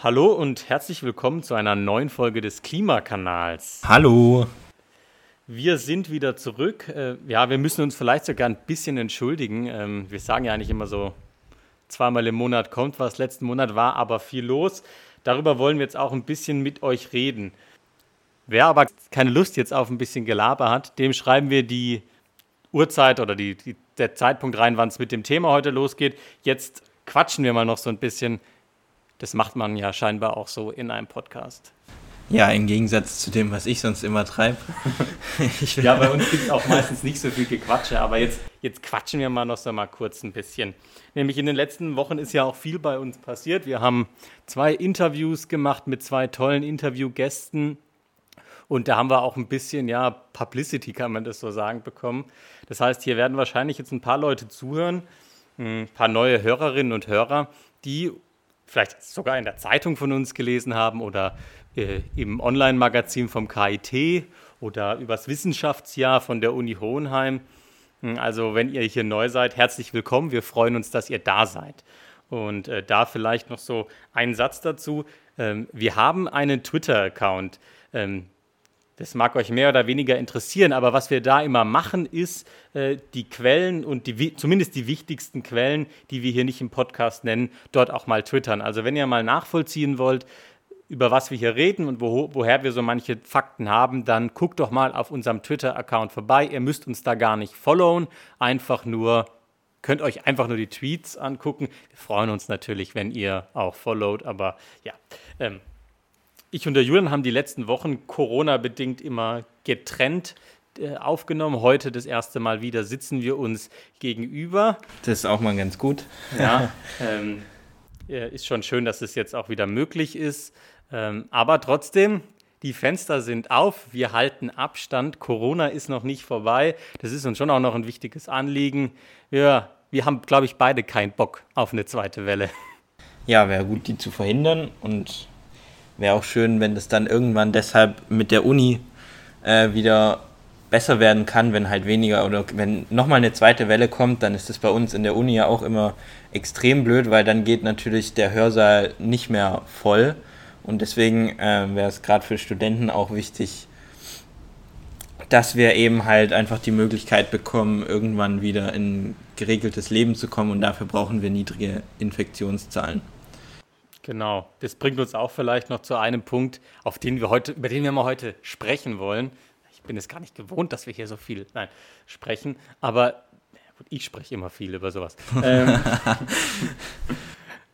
Hallo und herzlich willkommen zu einer neuen Folge des Klimakanals. Hallo. Wir sind wieder zurück. Äh, ja, wir müssen uns vielleicht sogar ein bisschen entschuldigen. Ähm, wir sagen ja eigentlich immer so, zweimal im Monat kommt was. Letzten Monat war aber viel los. Darüber wollen wir jetzt auch ein bisschen mit euch reden. Wer aber keine Lust jetzt auf ein bisschen Gelaber hat, dem schreiben wir die Uhrzeit oder die, die der Zeitpunkt rein, wann es mit dem Thema heute losgeht. Jetzt quatschen wir mal noch so ein bisschen das macht man ja scheinbar auch so in einem Podcast. Ja, im Gegensatz zu dem, was ich sonst immer treibe. ja, bei uns gibt es auch meistens nicht so viel Gequatsche, aber jetzt, jetzt quatschen wir mal noch so mal kurz ein bisschen. Nämlich in den letzten Wochen ist ja auch viel bei uns passiert. Wir haben zwei Interviews gemacht mit zwei tollen Interviewgästen und da haben wir auch ein bisschen, ja, Publicity kann man das so sagen, bekommen. Das heißt, hier werden wahrscheinlich jetzt ein paar Leute zuhören, ein paar neue Hörerinnen und Hörer, die vielleicht sogar in der Zeitung von uns gelesen haben oder äh, im Online-Magazin vom KIT oder übers Wissenschaftsjahr von der Uni Hohenheim. Hm, also wenn ihr hier neu seid, herzlich willkommen. Wir freuen uns, dass ihr da seid. Und äh, da vielleicht noch so ein Satz dazu. Ähm, wir haben einen Twitter-Account. Ähm, das mag euch mehr oder weniger interessieren, aber was wir da immer machen, ist äh, die Quellen und die, zumindest die wichtigsten Quellen, die wir hier nicht im Podcast nennen, dort auch mal twittern. Also wenn ihr mal nachvollziehen wollt, über was wir hier reden und wo, woher wir so manche Fakten haben, dann guckt doch mal auf unserem Twitter-Account vorbei. Ihr müsst uns da gar nicht followen, einfach nur, könnt euch einfach nur die Tweets angucken. Wir freuen uns natürlich, wenn ihr auch followt, aber ja. Ähm, ich und der Julian haben die letzten Wochen Corona-bedingt immer getrennt äh, aufgenommen. Heute das erste Mal wieder sitzen wir uns gegenüber. Das ist auch mal ganz gut. Ja, ähm, ist schon schön, dass es jetzt auch wieder möglich ist. Ähm, aber trotzdem, die Fenster sind auf, wir halten Abstand, Corona ist noch nicht vorbei. Das ist uns schon auch noch ein wichtiges Anliegen. Ja, wir haben, glaube ich, beide keinen Bock auf eine zweite Welle. Ja, wäre gut, die zu verhindern und wäre auch schön, wenn das dann irgendwann deshalb mit der Uni äh, wieder besser werden kann, wenn halt weniger oder wenn nochmal eine zweite Welle kommt, dann ist das bei uns in der Uni ja auch immer extrem blöd, weil dann geht natürlich der Hörsaal nicht mehr voll. Und deswegen äh, wäre es gerade für Studenten auch wichtig, dass wir eben halt einfach die Möglichkeit bekommen, irgendwann wieder in geregeltes Leben zu kommen und dafür brauchen wir niedrige Infektionszahlen. Genau, das bringt uns auch vielleicht noch zu einem Punkt, auf den wir heute, über den wir mal heute sprechen wollen. Ich bin es gar nicht gewohnt, dass wir hier so viel nein, sprechen, aber gut, ich spreche immer viel über sowas. ähm,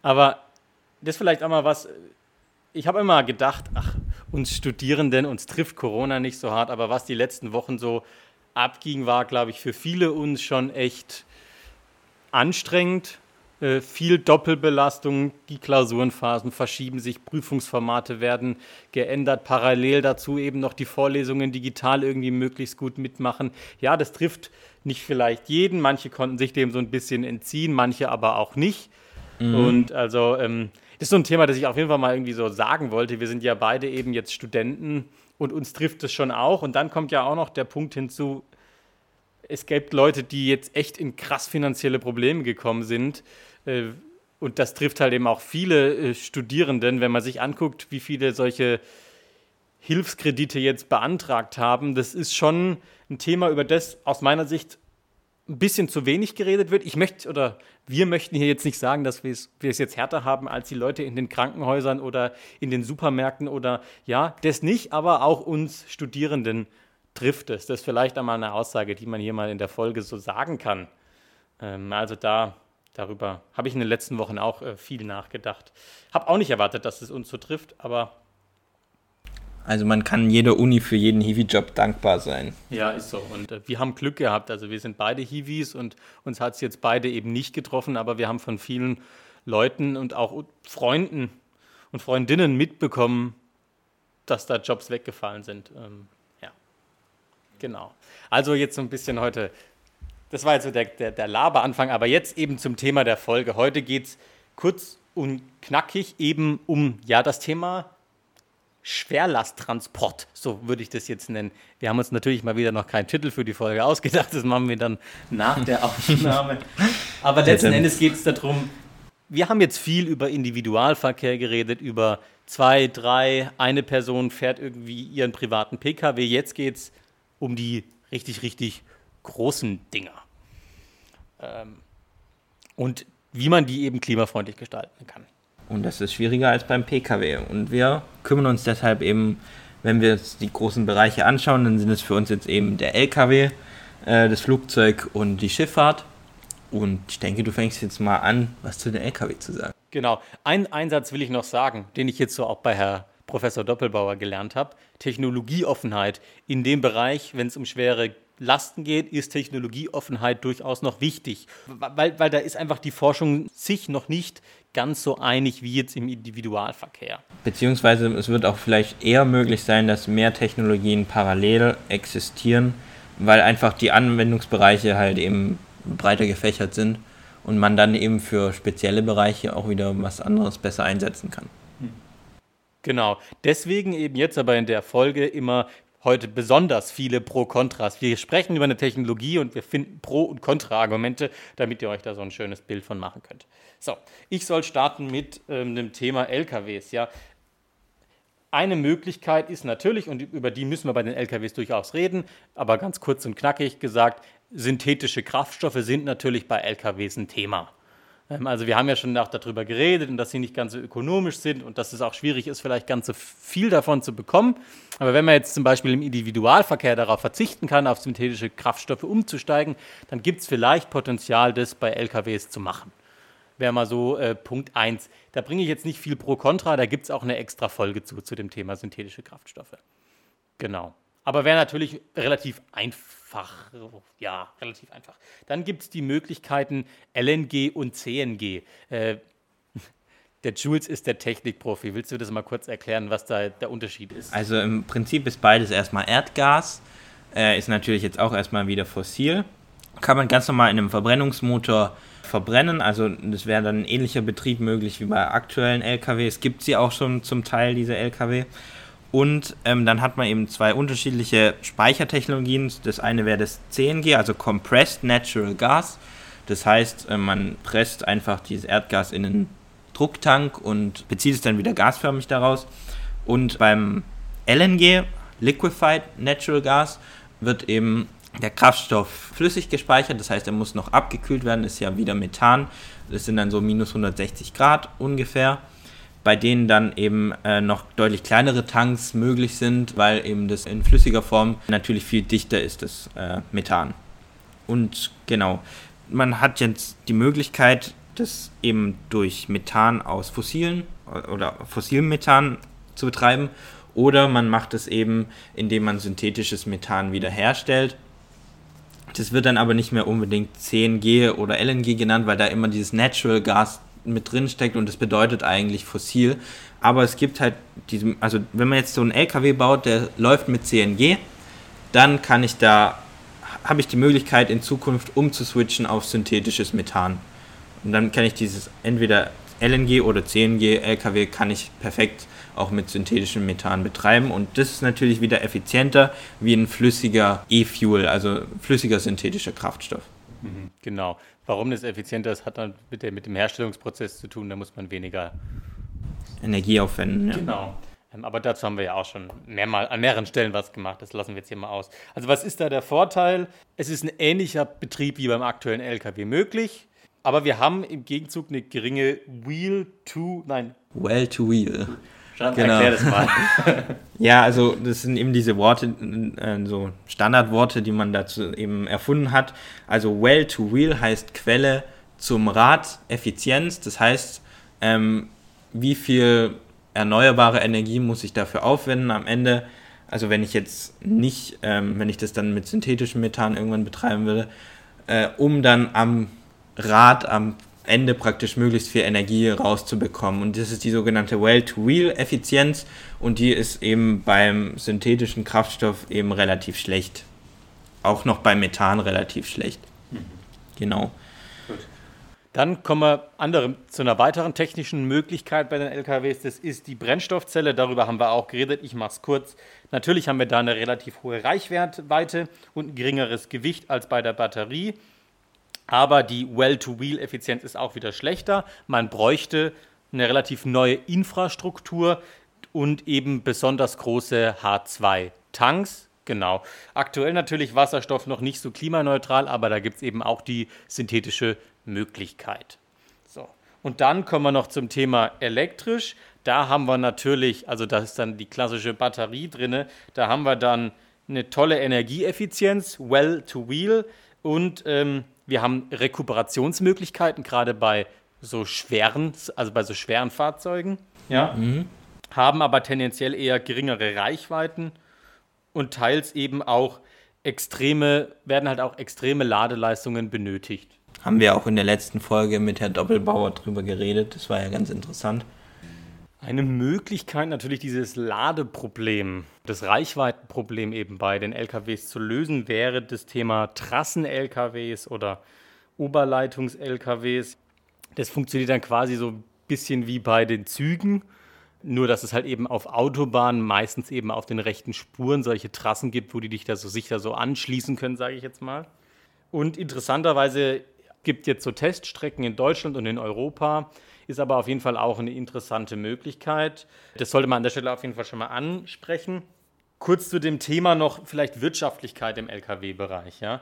aber das ist vielleicht auch mal was, ich habe immer gedacht, ach, uns Studierenden, uns trifft Corona nicht so hart, aber was die letzten Wochen so abging, war, glaube ich, für viele uns schon echt anstrengend äh, viel Doppelbelastung, die Klausurenphasen verschieben sich, Prüfungsformate werden geändert, parallel dazu eben noch die Vorlesungen digital irgendwie möglichst gut mitmachen. Ja, das trifft nicht vielleicht jeden, manche konnten sich dem so ein bisschen entziehen, manche aber auch nicht. Mhm. Und also ähm, das ist so ein Thema, das ich auf jeden Fall mal irgendwie so sagen wollte. Wir sind ja beide eben jetzt Studenten und uns trifft es schon auch. Und dann kommt ja auch noch der Punkt hinzu, es gibt Leute, die jetzt echt in krass finanzielle Probleme gekommen sind. Äh, und das trifft halt eben auch viele äh, Studierenden, wenn man sich anguckt, wie viele solche Hilfskredite jetzt beantragt haben. Das ist schon ein Thema, über das aus meiner Sicht ein bisschen zu wenig geredet wird. Ich möchte oder wir möchten hier jetzt nicht sagen, dass wir es, wir es jetzt härter haben als die Leute in den Krankenhäusern oder in den Supermärkten oder ja, das nicht, aber auch uns Studierenden trifft es. Das ist vielleicht einmal eine Aussage, die man hier mal in der Folge so sagen kann. Ähm, also da, darüber habe ich in den letzten Wochen auch äh, viel nachgedacht. Habe auch nicht erwartet, dass es uns so trifft, aber also man kann jeder Uni für jeden Hiwi-Job dankbar sein. Ja, ist so. Und äh, wir haben Glück gehabt. Also wir sind beide Hiwis und uns hat es jetzt beide eben nicht getroffen, aber wir haben von vielen Leuten und auch Freunden und Freundinnen mitbekommen, dass da Jobs weggefallen sind. Ähm, Genau. Also jetzt so ein bisschen heute, das war jetzt so der, der, der Laberanfang, aber jetzt eben zum Thema der Folge. Heute geht es kurz und knackig eben um ja das Thema Schwerlasttransport, so würde ich das jetzt nennen. Wir haben uns natürlich mal wieder noch keinen Titel für die Folge ausgedacht, das machen wir dann nach der Aufnahme. Aber letzten Endes geht es darum, wir haben jetzt viel über Individualverkehr geredet, über zwei, drei, eine Person fährt irgendwie ihren privaten Pkw. Jetzt geht es um die richtig, richtig großen Dinger. Ähm, und wie man die eben klimafreundlich gestalten kann. Und das ist schwieriger als beim Pkw. Und wir kümmern uns deshalb eben, wenn wir uns die großen Bereiche anschauen, dann sind es für uns jetzt eben der Lkw, äh, das Flugzeug und die Schifffahrt. Und ich denke, du fängst jetzt mal an, was zu den Lkw zu sagen. Genau. Einen Einsatz will ich noch sagen, den ich jetzt so auch bei Herr Professor Doppelbauer gelernt habe. Technologieoffenheit. In dem Bereich, wenn es um schwere Lasten geht, ist Technologieoffenheit durchaus noch wichtig, weil, weil da ist einfach die Forschung sich noch nicht ganz so einig wie jetzt im Individualverkehr. Beziehungsweise es wird auch vielleicht eher möglich sein, dass mehr Technologien parallel existieren, weil einfach die Anwendungsbereiche halt eben breiter gefächert sind und man dann eben für spezielle Bereiche auch wieder was anderes besser einsetzen kann. Genau. Deswegen eben jetzt aber in der Folge immer heute besonders viele Pro-Kontras. Wir sprechen über eine Technologie und wir finden Pro- und Kontra-Argumente, damit ihr euch da so ein schönes Bild von machen könnt. So, ich soll starten mit ähm, dem Thema LKWs. Ja, eine Möglichkeit ist natürlich, und über die müssen wir bei den LKWs durchaus reden, aber ganz kurz und knackig gesagt, synthetische Kraftstoffe sind natürlich bei LKWs ein Thema. Ähm, also wir haben ja schon auch darüber geredet und dass sie nicht ganz so ökonomisch sind und dass es auch schwierig ist, vielleicht ganz so viel davon zu bekommen. Aber wenn man jetzt zum Beispiel im Individualverkehr darauf verzichten kann, auf synthetische Kraftstoffe umzusteigen, dann gibt es vielleicht Potenzial, das bei LKWs zu machen. Wäre mal so äh, Punkt 1. Da bringe ich jetzt nicht viel pro Kontra, da gibt es auch eine extra Folge zu, zu dem Thema synthetische Kraftstoffe. Genau. Aber wäre natürlich relativ einfach. Ja, relativ einfach. Dann gibt es die Möglichkeiten LNG und CNG. Äh, der Jules ist der Technikprofi. Willst du das mal kurz erklären, was da der Unterschied ist? Also im Prinzip ist beides erstmal Erdgas. Äh, ist natürlich jetzt auch erstmal wieder fossil. Kann man ganz normal in einem Verbrennungsmotor verbrennen. Also das wäre dann ein ähnlicher Betrieb möglich wie bei aktuellen LKW. Es gibt sie auch schon zum Teil, diese LKW. Und ähm, dann hat man eben zwei unterschiedliche Speichertechnologien. Das eine wäre das CNG, also Compressed Natural Gas. Das heißt, äh, man presst einfach dieses Erdgas in einen Drucktank und bezieht es dann wieder gasförmig daraus. Und beim LNG, Liquefied Natural Gas, wird eben der Kraftstoff flüssig gespeichert. Das heißt, er muss noch abgekühlt werden. Ist ja wieder Methan. Das sind dann so minus 160 Grad ungefähr bei denen dann eben äh, noch deutlich kleinere Tanks möglich sind, weil eben das in flüssiger Form natürlich viel dichter ist, das äh, Methan. Und genau, man hat jetzt die Möglichkeit, das eben durch Methan aus fossilen oder fossilem Methan zu betreiben oder man macht es eben, indem man synthetisches Methan wiederherstellt. Das wird dann aber nicht mehr unbedingt CNG oder LNG genannt, weil da immer dieses Natural Gas mit drin steckt und das bedeutet eigentlich fossil. Aber es gibt halt diese, also wenn man jetzt so einen LKW baut, der läuft mit CNG, dann kann ich da, habe ich die Möglichkeit in Zukunft umzuswitchen auf synthetisches Methan. Und dann kann ich dieses entweder LNG oder CNG LKW kann ich perfekt auch mit synthetischem Methan betreiben und das ist natürlich wieder effizienter wie ein flüssiger E-Fuel, also flüssiger synthetischer Kraftstoff. Mhm, genau. Warum das effizienter ist, hat dann mit, der, mit dem Herstellungsprozess zu tun. Da muss man weniger Energie aufwenden. Ja. Genau. Ähm, aber dazu haben wir ja auch schon mehrmal, an mehreren Stellen was gemacht. Das lassen wir jetzt hier mal aus. Also, was ist da der Vorteil? Es ist ein ähnlicher Betrieb wie beim aktuellen LKW möglich. Aber wir haben im Gegenzug eine geringe Wheel-to, nein. Well-to-Wheel. Genau. Erklär das mal. ja, also das sind eben diese Worte, äh, so Standardworte, die man dazu eben erfunden hat. Also well to wheel heißt Quelle zum Rad, Effizienz. Das heißt, ähm, wie viel erneuerbare Energie muss ich dafür aufwenden am Ende? Also wenn ich jetzt nicht, ähm, wenn ich das dann mit synthetischem Methan irgendwann betreiben würde, äh, um dann am Rad, am Ende praktisch möglichst viel Energie rauszubekommen. Und das ist die sogenannte Well-to-Wheel-Effizienz und die ist eben beim synthetischen Kraftstoff eben relativ schlecht. Auch noch beim Methan relativ schlecht. Mhm. Genau. Gut. Dann kommen wir andere, zu einer weiteren technischen Möglichkeit bei den LKWs. Das ist die Brennstoffzelle. Darüber haben wir auch geredet. Ich mache es kurz. Natürlich haben wir da eine relativ hohe Reichweite und ein geringeres Gewicht als bei der Batterie. Aber die Well-to-Wheel-Effizienz ist auch wieder schlechter. Man bräuchte eine relativ neue Infrastruktur und eben besonders große H2-Tanks. Genau. Aktuell natürlich Wasserstoff noch nicht so klimaneutral, aber da gibt es eben auch die synthetische Möglichkeit. So. Und dann kommen wir noch zum Thema elektrisch. Da haben wir natürlich, also da ist dann die klassische Batterie drin, da haben wir dann eine tolle Energieeffizienz, well to wheel und ähm, wir haben Rekuperationsmöglichkeiten, gerade bei so schweren, also bei so schweren Fahrzeugen. Ja. Mhm. Haben aber tendenziell eher geringere Reichweiten und teils eben auch extreme, werden halt auch extreme Ladeleistungen benötigt. Haben wir auch in der letzten Folge mit Herrn Doppelbauer drüber geredet. Das war ja ganz interessant. Eine Möglichkeit natürlich dieses Ladeproblem, das Reichweitenproblem eben bei den LKWs zu lösen, wäre das Thema Trassen-LKWs oder Oberleitungs-LKWs. Das funktioniert dann quasi so ein bisschen wie bei den Zügen, nur dass es halt eben auf Autobahnen meistens eben auf den rechten Spuren solche Trassen gibt, wo die dich da so sicher so anschließen können, sage ich jetzt mal. Und interessanterweise gibt jetzt so Teststrecken in Deutschland und in Europa, ist aber auf jeden Fall auch eine interessante Möglichkeit. Das sollte man an der Stelle auf jeden Fall schon mal ansprechen. Kurz zu dem Thema noch vielleicht Wirtschaftlichkeit im Lkw-Bereich. Ja?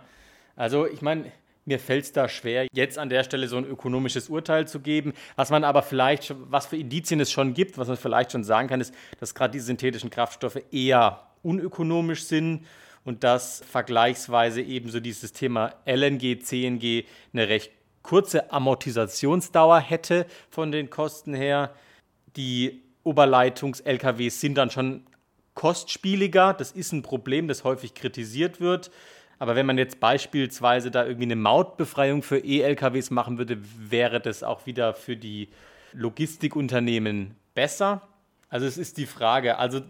Also ich meine, mir fällt es da schwer, jetzt an der Stelle so ein ökonomisches Urteil zu geben. Was man aber vielleicht, was für Indizien es schon gibt, was man vielleicht schon sagen kann, ist, dass gerade die synthetischen Kraftstoffe eher unökonomisch sind und dass vergleichsweise ebenso dieses Thema LNG, CNG eine recht kurze Amortisationsdauer hätte von den Kosten her. Die Oberleitungs-LKWs sind dann schon kostspieliger. Das ist ein Problem, das häufig kritisiert wird. Aber wenn man jetzt beispielsweise da irgendwie eine Mautbefreiung für E-LKWs machen würde, wäre das auch wieder für die Logistikunternehmen besser. Also es ist die Frage. Also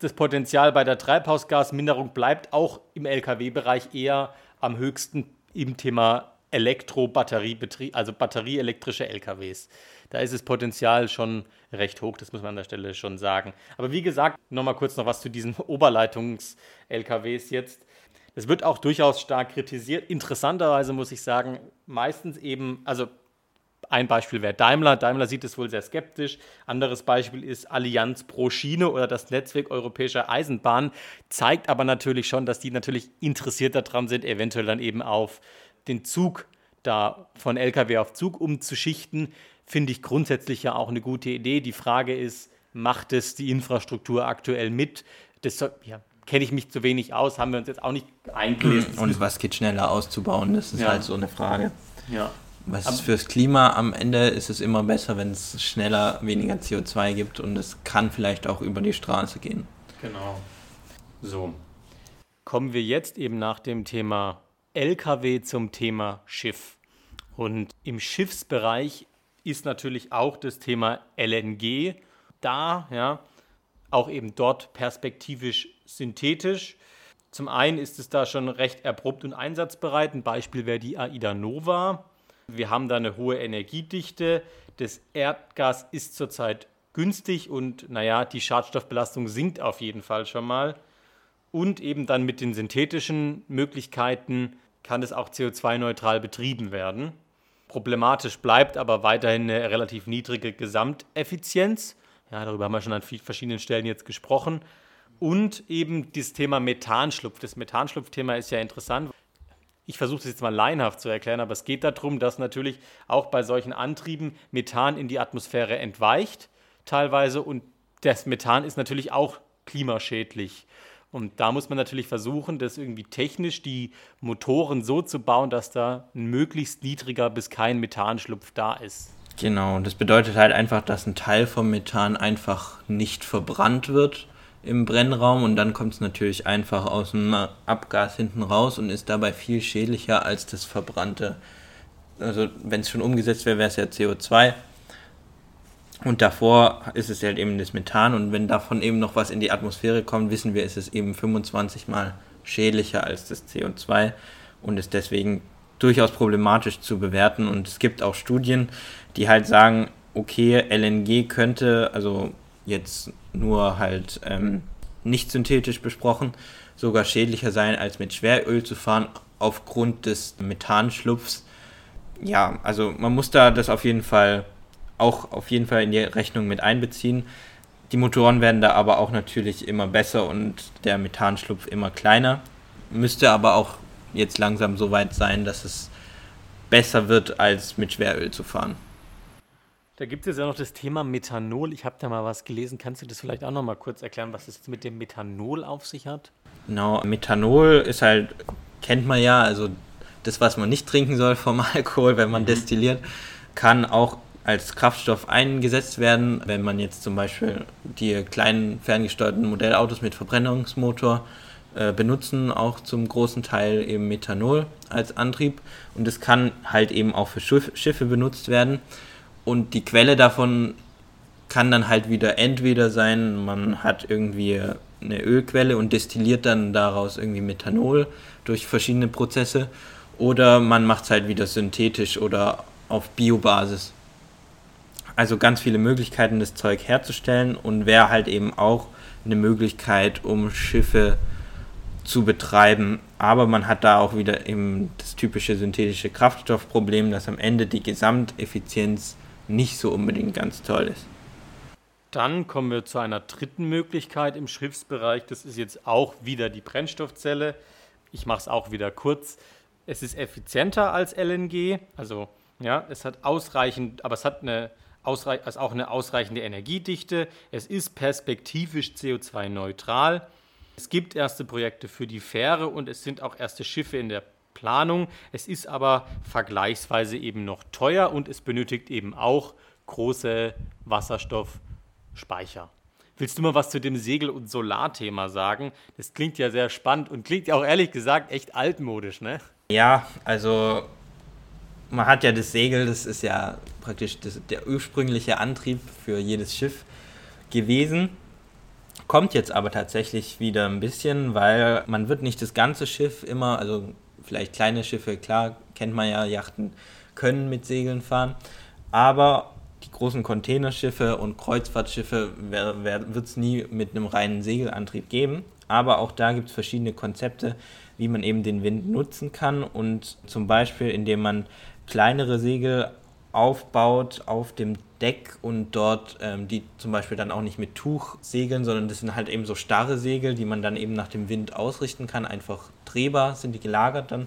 das Potenzial bei der Treibhausgasminderung bleibt auch im Lkw-Bereich eher am höchsten im Thema Elektro-Batteriebetrieb, also batterieelektrische LKWs. Da ist das Potenzial schon recht hoch, das muss man an der Stelle schon sagen. Aber wie gesagt, nochmal kurz noch was zu diesen Oberleitungs-LKWs jetzt. Das wird auch durchaus stark kritisiert. Interessanterweise muss ich sagen, meistens eben, also ein Beispiel wäre Daimler. Daimler sieht es wohl sehr skeptisch. Anderes Beispiel ist Allianz pro Schiene oder das Netzwerk europäischer Eisenbahnen. Zeigt aber natürlich schon, dass die natürlich interessiert daran sind, eventuell dann eben auf den Zug da von LKW auf Zug umzuschichten. Finde ich grundsätzlich ja auch eine gute Idee. Die Frage ist, macht es die Infrastruktur aktuell mit? Das ja, kenne ich mich zu wenig aus, haben wir uns jetzt auch nicht eingelesen. Und was geht schneller auszubauen? Das ist ja. halt so eine Frage. Ja. Was ist fürs Klima am Ende ist es immer besser, wenn es schneller weniger CO2 gibt und es kann vielleicht auch über die Straße gehen. Genau. So. Kommen wir jetzt eben nach dem Thema LKW zum Thema Schiff. Und im Schiffsbereich ist natürlich auch das Thema LNG da, ja, auch eben dort perspektivisch synthetisch. Zum einen ist es da schon recht erprobt und einsatzbereit. Ein Beispiel wäre die AIDA Nova. Wir haben da eine hohe Energiedichte. Das Erdgas ist zurzeit günstig und naja, die Schadstoffbelastung sinkt auf jeden Fall schon mal. Und eben dann mit den synthetischen Möglichkeiten kann es auch CO2-neutral betrieben werden. Problematisch bleibt aber weiterhin eine relativ niedrige Gesamteffizienz. Ja, darüber haben wir schon an verschiedenen Stellen jetzt gesprochen. Und eben das Thema Methanschlupf. Das Methanschlupfthema ist ja interessant ich versuche das jetzt mal laienhaft zu erklären, aber es geht darum, dass natürlich auch bei solchen Antrieben Methan in die Atmosphäre entweicht, teilweise, und das Methan ist natürlich auch klimaschädlich. Und da muss man natürlich versuchen, das irgendwie technisch die Motoren so zu bauen, dass da ein möglichst niedriger bis kein Methanschlupf da ist. Genau, und das bedeutet halt einfach, dass ein Teil vom Methan einfach nicht verbrannt wird, im Brennraum und dann kommt es natürlich einfach aus dem Abgas hinten raus und ist dabei viel schädlicher als das verbrannte. Also wenn es schon umgesetzt wäre, wäre es ja CO2 und davor ist es halt eben das Methan. Und wenn davon eben noch was in die Atmosphäre kommt, wissen wir, ist es eben 25 mal schädlicher als das CO2 und ist deswegen durchaus problematisch zu bewerten. Und es gibt auch Studien, die halt sagen, okay, LNG könnte, also jetzt nur halt ähm, nicht synthetisch besprochen, sogar schädlicher sein, als mit Schweröl zu fahren, aufgrund des Methanschlupfs, ja, also man muss da das auf jeden Fall auch auf jeden Fall in die Rechnung mit einbeziehen. Die Motoren werden da aber auch natürlich immer besser und der Methanschlupf immer kleiner. Müsste aber auch jetzt langsam so weit sein, dass es besser wird, als mit Schweröl zu fahren. Da gibt es ja noch das Thema Methanol. Ich habe da mal was gelesen. Kannst du das vielleicht auch noch mal kurz erklären, was es jetzt mit dem Methanol auf sich hat? Genau, Methanol ist halt, kennt man ja, also das, was man nicht trinken soll vom Alkohol, wenn man mhm. destilliert, kann auch als Kraftstoff eingesetzt werden, wenn man jetzt zum Beispiel die kleinen ferngesteuerten Modellautos mit Verbrennungsmotor äh, benutzen, auch zum großen Teil eben Methanol als Antrieb. Und es kann halt eben auch für Schiff, Schiffe benutzt werden. Und die Quelle davon kann dann halt wieder entweder sein, man hat irgendwie eine Ölquelle und destilliert dann daraus irgendwie Methanol durch verschiedene Prozesse. Oder man macht es halt wieder synthetisch oder auf Biobasis. Also ganz viele Möglichkeiten, das Zeug herzustellen und wäre halt eben auch eine Möglichkeit, um Schiffe zu betreiben. Aber man hat da auch wieder eben das typische synthetische Kraftstoffproblem, dass am Ende die Gesamteffizienz nicht so unbedingt ganz toll ist. Dann kommen wir zu einer dritten Möglichkeit im Schiffsbereich. Das ist jetzt auch wieder die Brennstoffzelle. Ich mache es auch wieder kurz. Es ist effizienter als LNG, also ja, es hat ausreichend, aber es hat eine also auch eine ausreichende Energiedichte. Es ist perspektivisch CO2-neutral. Es gibt erste Projekte für die Fähre und es sind auch erste Schiffe in der Planung. Es ist aber vergleichsweise eben noch teuer und es benötigt eben auch große Wasserstoffspeicher. Willst du mal was zu dem Segel- und Solarthema sagen? Das klingt ja sehr spannend und klingt ja auch ehrlich gesagt echt altmodisch, ne? Ja, also man hat ja das Segel, das ist ja praktisch das, der ursprüngliche Antrieb für jedes Schiff gewesen. Kommt jetzt aber tatsächlich wieder ein bisschen, weil man wird nicht das ganze Schiff immer, also vielleicht kleine Schiffe, klar, kennt man ja, Yachten können mit Segeln fahren, aber die großen Containerschiffe und Kreuzfahrtschiffe wird es nie mit einem reinen Segelantrieb geben. Aber auch da gibt es verschiedene Konzepte, wie man eben den Wind nutzen kann und zum Beispiel indem man kleinere Segel aufbaut auf dem Deck und dort ähm, die zum Beispiel dann auch nicht mit Tuch segeln, sondern das sind halt eben so starre Segel, die man dann eben nach dem Wind ausrichten kann, einfach drehbar sind die gelagert dann.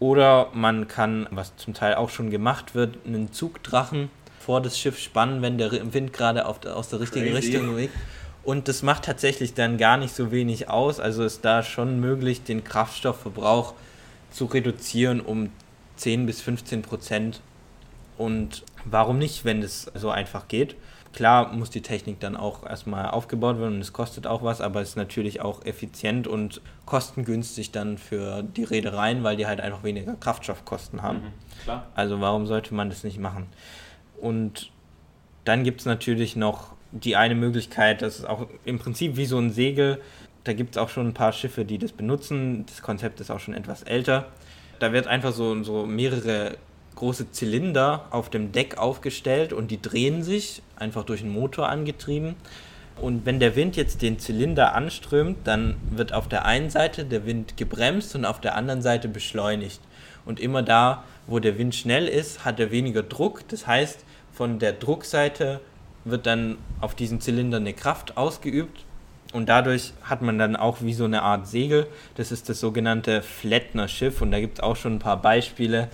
Oder man kann, was zum Teil auch schon gemacht wird, einen Zugdrachen vor das Schiff spannen, wenn der Wind gerade auf, aus der richtigen Crazy. Richtung weht. Und das macht tatsächlich dann gar nicht so wenig aus. Also ist da schon möglich, den Kraftstoffverbrauch zu reduzieren um 10 bis 15 Prozent. Und warum nicht, wenn es so einfach geht? Klar muss die Technik dann auch erstmal aufgebaut werden und es kostet auch was, aber es ist natürlich auch effizient und kostengünstig dann für die Reedereien, weil die halt einfach weniger Kraftstoffkosten haben. Mhm, also warum sollte man das nicht machen? Und dann gibt es natürlich noch die eine Möglichkeit, das ist auch im Prinzip wie so ein Segel. Da gibt es auch schon ein paar Schiffe, die das benutzen. Das Konzept ist auch schon etwas älter. Da wird einfach so, so mehrere große Zylinder auf dem Deck aufgestellt und die drehen sich, einfach durch einen Motor angetrieben. Und wenn der Wind jetzt den Zylinder anströmt, dann wird auf der einen Seite der Wind gebremst und auf der anderen Seite beschleunigt. Und immer da, wo der Wind schnell ist, hat er weniger Druck. Das heißt, von der Druckseite wird dann auf diesen Zylinder eine Kraft ausgeübt und dadurch hat man dann auch wie so eine Art Segel. Das ist das sogenannte Flettner Schiff. Und da gibt es auch schon ein paar Beispiele.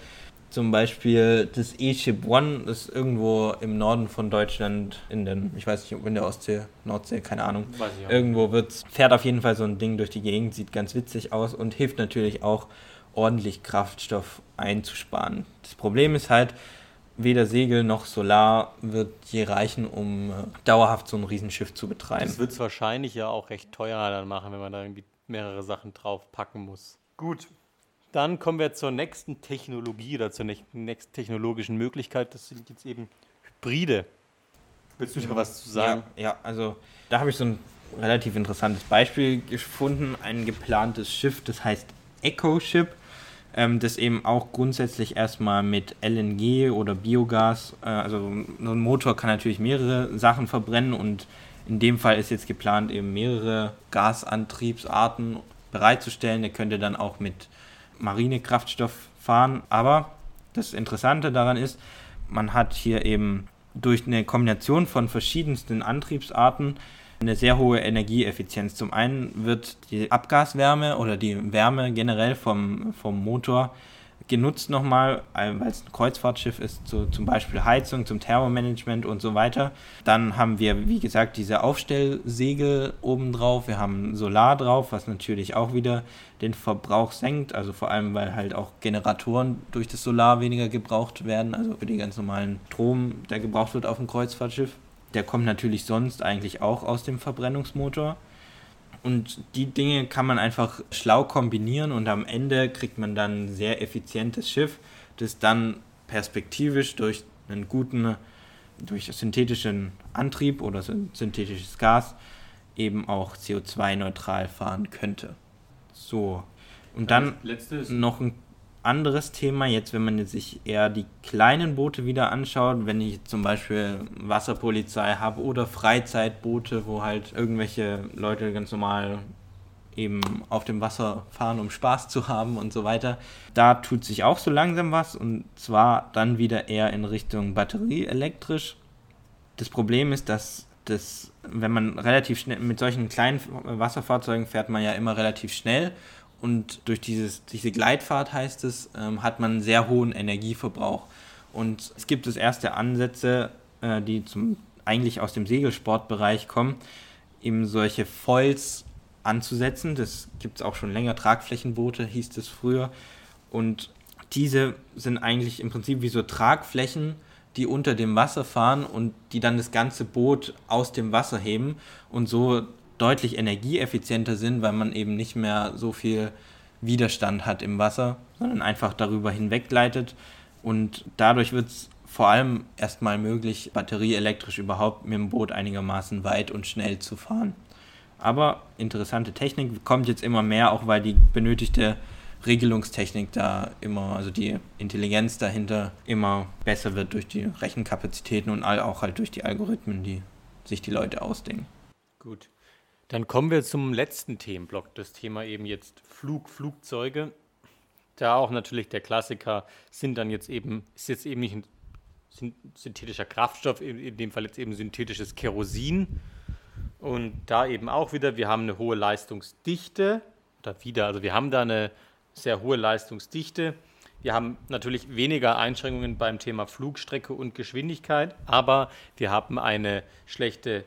Zum Beispiel das E-Ship One, das ist irgendwo im Norden von Deutschland, in den, ich weiß nicht, in der Ostsee, Nordsee, keine Ahnung. Irgendwo wird's, fährt auf jeden Fall so ein Ding durch die Gegend, sieht ganz witzig aus und hilft natürlich auch ordentlich Kraftstoff einzusparen. Das Problem ist halt, weder Segel noch Solar wird je reichen, um äh, dauerhaft so ein Riesenschiff zu betreiben. Das wird es wahrscheinlich ja auch recht teuer dann machen, wenn man da irgendwie mehrere Sachen drauf packen muss. Gut, dann kommen wir zur nächsten Technologie oder zur nächsten technologischen Möglichkeit. Das sind jetzt eben Hybride. Willst du da was zu sagen? Ja, ja also da habe ich so ein relativ interessantes Beispiel gefunden. Ein geplantes Schiff, das heißt Echo Ship ähm, das eben auch grundsätzlich erstmal mit LNG oder Biogas, äh, also so ein Motor kann natürlich mehrere Sachen verbrennen und in dem Fall ist jetzt geplant, eben mehrere Gasantriebsarten bereitzustellen. Der könnte dann auch mit Marinekraftstoff fahren, aber das Interessante daran ist, man hat hier eben durch eine Kombination von verschiedensten Antriebsarten eine sehr hohe Energieeffizienz. Zum einen wird die Abgaswärme oder die Wärme generell vom, vom Motor genutzt nochmal, weil es ein Kreuzfahrtschiff ist, so zum Beispiel Heizung, zum Thermomanagement und so weiter. Dann haben wir, wie gesagt, diese Aufstellsegel oben drauf. Wir haben Solar drauf, was natürlich auch wieder den Verbrauch senkt. Also vor allem, weil halt auch Generatoren durch das Solar weniger gebraucht werden. Also für den ganz normalen Strom, der gebraucht wird auf dem Kreuzfahrtschiff. Der kommt natürlich sonst eigentlich auch aus dem Verbrennungsmotor. Und die Dinge kann man einfach schlau kombinieren und am Ende kriegt man dann ein sehr effizientes Schiff, das dann perspektivisch durch einen guten, durch synthetischen Antrieb oder synthetisches Gas eben auch CO2-neutral fahren könnte. So. Und dann noch ein anderes Thema, jetzt wenn man sich eher die kleinen Boote wieder anschaut, wenn ich zum Beispiel Wasserpolizei habe oder Freizeitboote, wo halt irgendwelche Leute ganz normal eben auf dem Wasser fahren, um Spaß zu haben und so weiter. Da tut sich auch so langsam was und zwar dann wieder eher in Richtung batterieelektrisch. Das Problem ist, dass das, wenn man relativ schnell mit solchen kleinen Wasserfahrzeugen fährt man ja immer relativ schnell und durch dieses, diese Gleitfahrt heißt es, ähm, hat man einen sehr hohen Energieverbrauch. Und es gibt es erste Ansätze, äh, die zum, eigentlich aus dem Segelsportbereich kommen, eben solche Foils anzusetzen. Das gibt es auch schon länger, Tragflächenboote hieß es früher. Und diese sind eigentlich im Prinzip wie so Tragflächen, die unter dem Wasser fahren und die dann das ganze Boot aus dem Wasser heben und so deutlich energieeffizienter sind, weil man eben nicht mehr so viel Widerstand hat im Wasser, sondern einfach darüber hinweggleitet. Und dadurch wird es vor allem erstmal möglich, batterieelektrisch überhaupt mit dem Boot einigermaßen weit und schnell zu fahren. Aber interessante Technik kommt jetzt immer mehr, auch weil die benötigte Regelungstechnik da immer, also die Intelligenz dahinter immer besser wird durch die Rechenkapazitäten und auch halt durch die Algorithmen, die sich die Leute ausdenken. Gut. Dann kommen wir zum letzten Themenblock, das Thema eben jetzt Flug, Flugzeuge. Da auch natürlich der Klassiker sind dann jetzt eben, ist jetzt eben nicht ein synthetischer Kraftstoff, in dem Fall jetzt eben synthetisches Kerosin. Und da eben auch wieder, wir haben eine hohe Leistungsdichte, oder wieder, also wir haben da eine sehr hohe Leistungsdichte. Wir haben natürlich weniger Einschränkungen beim Thema Flugstrecke und Geschwindigkeit, aber wir haben eine schlechte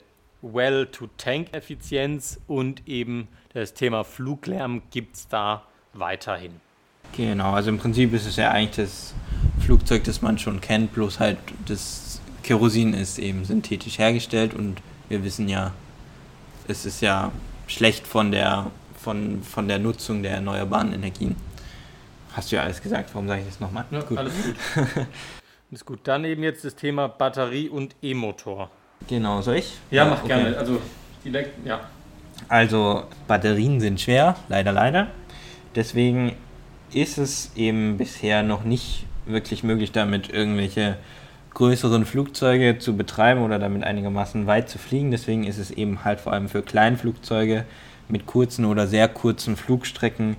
Well-to-Tank-Effizienz und eben das Thema Fluglärm gibt es da weiterhin. Genau, also im Prinzip ist es ja eigentlich das Flugzeug, das man schon kennt, bloß halt das Kerosin ist eben synthetisch hergestellt und wir wissen ja, es ist ja schlecht von der, von, von der Nutzung der erneuerbaren Energien. Hast du ja alles gesagt, warum sage ich das nochmal? Ja, gut. Alles gut. ist gut. Dann eben jetzt das Thema Batterie und E-Motor. Genau, soll ich? Ja, mach okay. gerne. Also, direkt, ja. Also, Batterien sind schwer, leider, leider. Deswegen ist es eben bisher noch nicht wirklich möglich, damit irgendwelche größeren Flugzeuge zu betreiben oder damit einigermaßen weit zu fliegen. Deswegen ist es eben halt vor allem für Kleinflugzeuge mit kurzen oder sehr kurzen Flugstrecken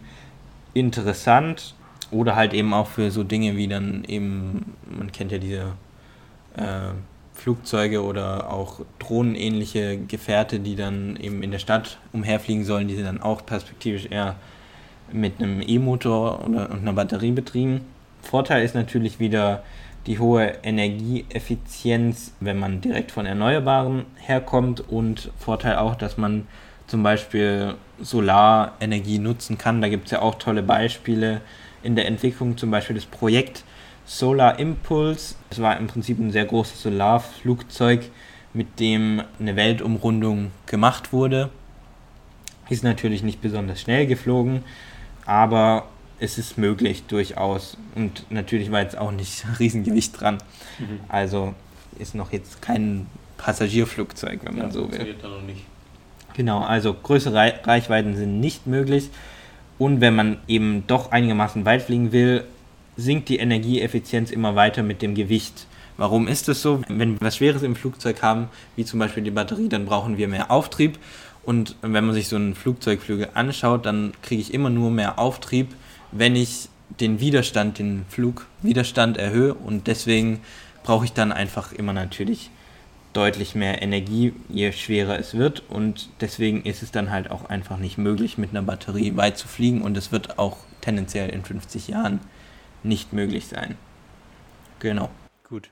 interessant oder halt eben auch für so Dinge wie dann eben, man kennt ja diese äh, Flugzeuge oder auch drohnenähnliche Gefährte, die dann eben in der Stadt umherfliegen sollen, die sind dann auch perspektivisch eher mit einem E-Motor oder einer Batterie betrieben. Vorteil ist natürlich wieder die hohe Energieeffizienz, wenn man direkt von Erneuerbaren herkommt und Vorteil auch, dass man zum Beispiel Solarenergie nutzen kann. Da gibt es ja auch tolle Beispiele in der Entwicklung, zum Beispiel das Projekt Solar Impulse. Es war im Prinzip ein sehr großes Solarflugzeug, mit dem eine Weltumrundung gemacht wurde. Ist natürlich nicht besonders schnell geflogen, aber es ist möglich durchaus. Und natürlich war jetzt auch nicht Riesengewicht dran. Mhm. Also ist noch jetzt kein Passagierflugzeug, wenn man ja, so will. Da noch nicht. Genau, also größere Reichweiten sind nicht möglich. Und wenn man eben doch einigermaßen weit fliegen will, sinkt die Energieeffizienz immer weiter mit dem Gewicht. Warum ist das so? Wenn wir was Schweres im Flugzeug haben, wie zum Beispiel die Batterie, dann brauchen wir mehr Auftrieb. Und wenn man sich so einen Flugzeugflügel anschaut, dann kriege ich immer nur mehr Auftrieb, wenn ich den Widerstand, den Flugwiderstand erhöhe und deswegen brauche ich dann einfach immer natürlich deutlich mehr Energie, je schwerer es wird und deswegen ist es dann halt auch einfach nicht möglich, mit einer Batterie weit zu fliegen und es wird auch tendenziell in 50 Jahren nicht möglich sein. Genau. Gut.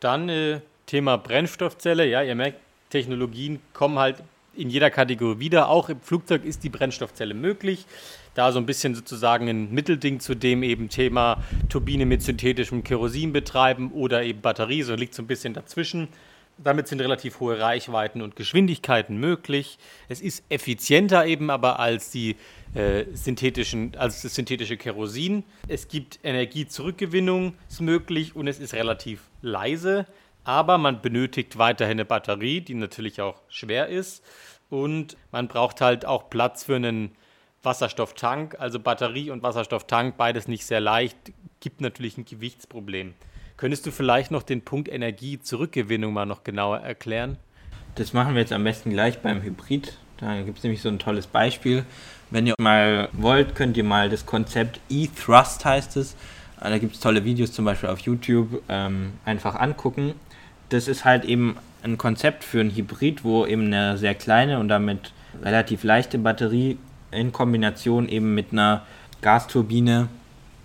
Dann äh, Thema Brennstoffzelle. Ja, ihr merkt, Technologien kommen halt in jeder Kategorie wieder. Auch im Flugzeug ist die Brennstoffzelle möglich. Da so ein bisschen sozusagen ein Mittelding zu dem eben Thema Turbine mit synthetischem Kerosin betreiben oder eben Batterie, so liegt so ein bisschen dazwischen. Damit sind relativ hohe Reichweiten und Geschwindigkeiten möglich. Es ist effizienter eben aber als die äh, synthetischen, als das synthetische Kerosin. Es gibt Energiezurückgewinnung, ist möglich und es ist relativ leise. Aber man benötigt weiterhin eine Batterie, die natürlich auch schwer ist. Und man braucht halt auch Platz für einen Wasserstofftank. Also Batterie und Wasserstofftank, beides nicht sehr leicht, gibt natürlich ein Gewichtsproblem. Könntest du vielleicht noch den Punkt Energiezurückgewinnung mal noch genauer erklären? Das machen wir jetzt am besten gleich beim Hybrid. Da gibt es nämlich so ein tolles Beispiel. Wenn ihr mal wollt, könnt ihr mal das Konzept E-Thrust heißt es. Da gibt es tolle Videos zum Beispiel auf YouTube ähm, einfach angucken. Das ist halt eben ein Konzept für ein Hybrid, wo eben eine sehr kleine und damit relativ leichte Batterie in Kombination eben mit einer Gasturbine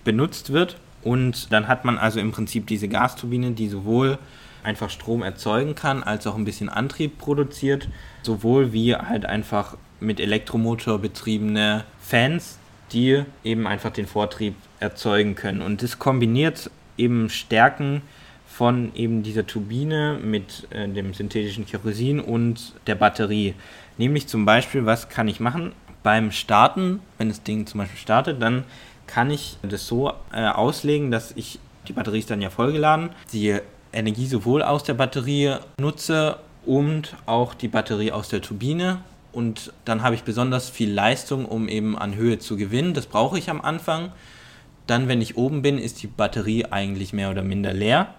benutzt wird. Und dann hat man also im Prinzip diese Gasturbine, die sowohl einfach Strom erzeugen kann, als auch ein bisschen Antrieb produziert, sowohl wie halt einfach mit Elektromotor betriebene Fans, die eben einfach den Vortrieb erzeugen können. Und das kombiniert eben Stärken von eben dieser Turbine mit äh, dem synthetischen Kerosin und der Batterie. Nämlich zum Beispiel, was kann ich machen? Beim Starten, wenn das Ding zum Beispiel startet, dann kann ich das so äh, auslegen, dass ich, die Batterie ist dann ja vollgeladen, die Energie sowohl aus der Batterie nutze und auch die Batterie aus der Turbine. Und dann habe ich besonders viel Leistung, um eben an Höhe zu gewinnen. Das brauche ich am Anfang. Dann, wenn ich oben bin, ist die Batterie eigentlich mehr oder minder leer.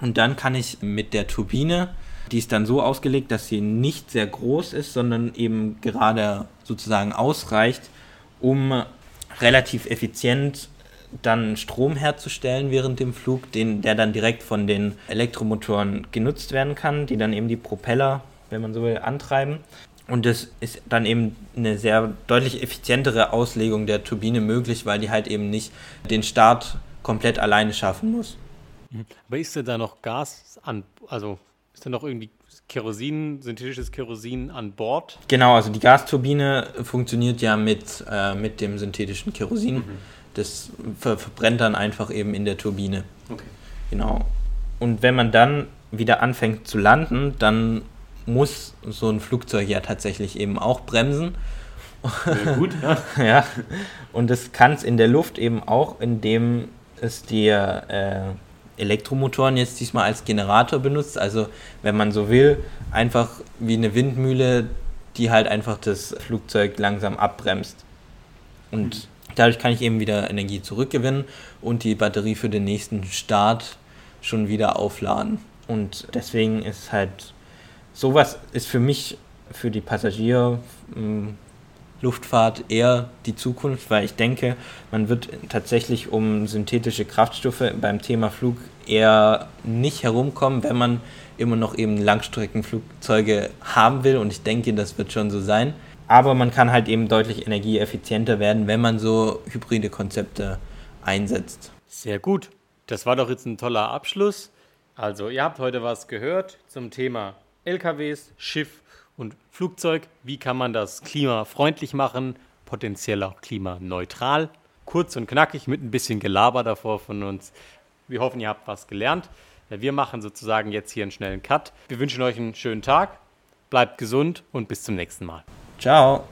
Und dann kann ich mit der Turbine, die ist dann so ausgelegt, dass sie nicht sehr groß ist, sondern eben gerade sozusagen ausreicht, um relativ effizient dann Strom herzustellen während dem Flug, den, der dann direkt von den Elektromotoren genutzt werden kann, die dann eben die Propeller, wenn man so will, antreiben. Und das ist dann eben eine sehr deutlich effizientere Auslegung der Turbine möglich, weil die halt eben nicht den Start komplett alleine schaffen muss. Mhm. Aber ist da noch Gas an, also ist da noch irgendwie Kerosin, synthetisches Kerosin an Bord? Genau, also die Gasturbine funktioniert ja mit, äh, mit dem synthetischen Kerosin. Mhm. Das ver verbrennt dann einfach eben in der Turbine. Okay. Genau. Und wenn man dann wieder anfängt zu landen, dann muss so ein Flugzeug ja tatsächlich eben auch bremsen. Sehr gut, ja. ja. Und das kann es in der Luft eben auch, indem es dir äh, Elektromotoren jetzt diesmal als Generator benutzt. Also wenn man so will, einfach wie eine Windmühle, die halt einfach das Flugzeug langsam abbremst. Und dadurch kann ich eben wieder Energie zurückgewinnen und die Batterie für den nächsten Start schon wieder aufladen. Und deswegen ist halt sowas ist für mich, für die Passagier, Luftfahrt eher die Zukunft, weil ich denke, man wird tatsächlich um synthetische Kraftstoffe beim Thema Flug eher nicht herumkommen, wenn man immer noch eben Langstreckenflugzeuge haben will und ich denke, das wird schon so sein. Aber man kann halt eben deutlich energieeffizienter werden, wenn man so hybride Konzepte einsetzt. Sehr gut. Das war doch jetzt ein toller Abschluss. Also, ihr habt heute was gehört zum Thema LKWs, Schiff und Flugzeug. Wie kann man das klimafreundlich machen, potenziell auch klimaneutral? Kurz und knackig mit ein bisschen Gelaber davor von uns. Wir hoffen, ihr habt was gelernt. Wir machen sozusagen jetzt hier einen schnellen Cut. Wir wünschen euch einen schönen Tag, bleibt gesund und bis zum nächsten Mal. Ciao.